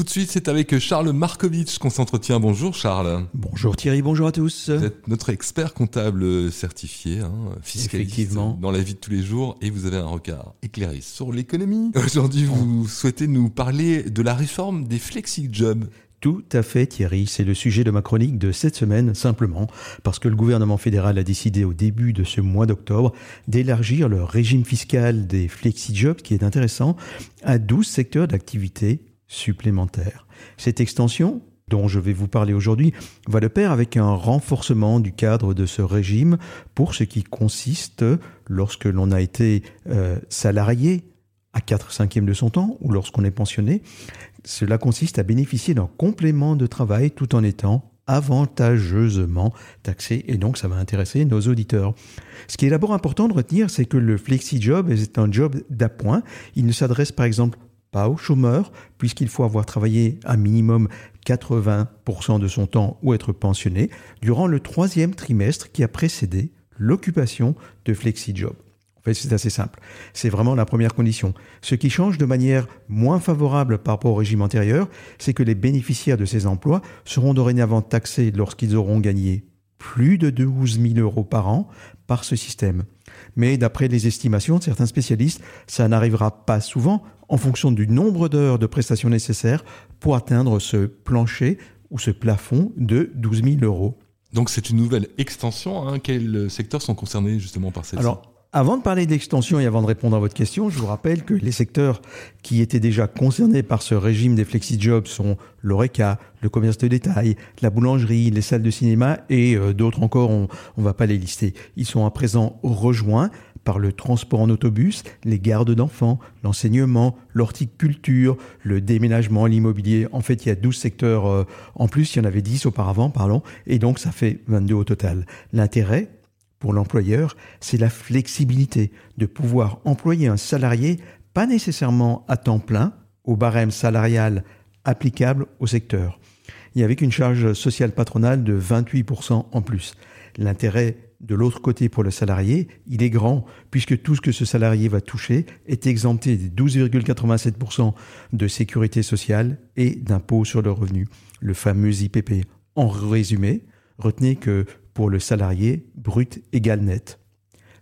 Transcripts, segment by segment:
Tout de suite, c'est avec Charles Markovitch qu'on s'entretient. Bonjour Charles. Bonjour Thierry, bonjour à tous. Vous êtes notre expert comptable certifié, hein, fiscaliste dans la vie de tous les jours et vous avez un regard éclairé sur l'économie. Aujourd'hui, vous souhaitez nous parler de la réforme des flexi-jobs. Tout à fait Thierry, c'est le sujet de ma chronique de cette semaine, simplement parce que le gouvernement fédéral a décidé au début de ce mois d'octobre d'élargir le régime fiscal des flexi-jobs, qui est intéressant, à 12 secteurs d'activité supplémentaires. Cette extension, dont je vais vous parler aujourd'hui, va de pair avec un renforcement du cadre de ce régime pour ce qui consiste, lorsque l'on a été euh, salarié à 4 cinquièmes de son temps ou lorsqu'on est pensionné, cela consiste à bénéficier d'un complément de travail tout en étant avantageusement taxé et donc ça va intéresser nos auditeurs. Ce qui est d'abord important de retenir, c'est que le flexi-job est un job d'appoint. Il ne s'adresse par exemple pas aux chômeurs, puisqu'il faut avoir travaillé un minimum 80% de son temps ou être pensionné durant le troisième trimestre qui a précédé l'occupation de flexi-job. En fait, c'est assez simple. C'est vraiment la première condition. Ce qui change de manière moins favorable par rapport au régime antérieur, c'est que les bénéficiaires de ces emplois seront dorénavant taxés lorsqu'ils auront gagné plus de 12 000 euros par an par ce système. Mais d'après les estimations de certains spécialistes, ça n'arrivera pas souvent en fonction du nombre d'heures de prestations nécessaires pour atteindre ce plancher ou ce plafond de 12 000 euros. Donc c'est une nouvelle extension. Hein. Quels secteurs sont concernés justement par cette Alors, avant de parler d'extension et avant de répondre à votre question, je vous rappelle que les secteurs qui étaient déjà concernés par ce régime des flexi-jobs sont l'ORECA, le commerce de détail, la boulangerie, les salles de cinéma et euh, d'autres encore, on ne va pas les lister. Ils sont à présent rejoints par le transport en autobus, les gardes d'enfants, l'enseignement, l'horticulture, le déménagement, l'immobilier. En fait, il y a 12 secteurs euh, en plus, il y en avait 10 auparavant, pardon, et donc ça fait 22 au total. L'intérêt, pour l'employeur, c'est la flexibilité de pouvoir employer un salarié pas nécessairement à temps plein au barème salarial applicable au secteur. Et avec une charge sociale patronale de 28% en plus. L'intérêt de l'autre côté pour le salarié, il est grand, puisque tout ce que ce salarié va toucher est exempté des 12,87% de sécurité sociale et d'impôt sur le revenu, le fameux IPP. En résumé, retenez que pour le salarié, brut égale net.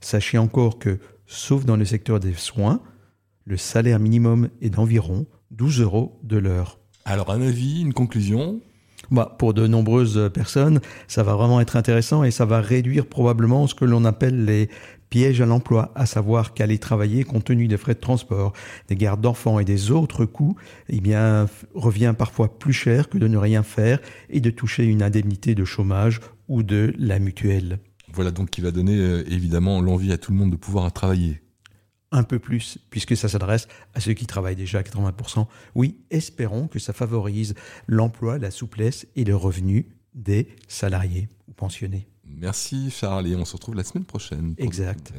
Sachez encore que, sauf dans le secteur des soins, le salaire minimum est d'environ 12 euros de l'heure. Alors un avis, une conclusion? Bah, pour de nombreuses personnes, ça va vraiment être intéressant et ça va réduire probablement ce que l'on appelle les pièges à l'emploi, à savoir qu'aller travailler compte tenu des frais de transport, des gardes d'enfants et des autres coûts, eh bien, revient parfois plus cher que de ne rien faire et de toucher une indemnité de chômage ou de la mutuelle. Voilà donc qui va donner euh, évidemment l'envie à tout le monde de pouvoir travailler. Un peu plus, puisque ça s'adresse à ceux qui travaillent déjà à 80%. Oui, espérons que ça favorise l'emploi, la souplesse et le revenu des salariés ou pensionnés. Merci Charles et on se retrouve la semaine prochaine. Exact.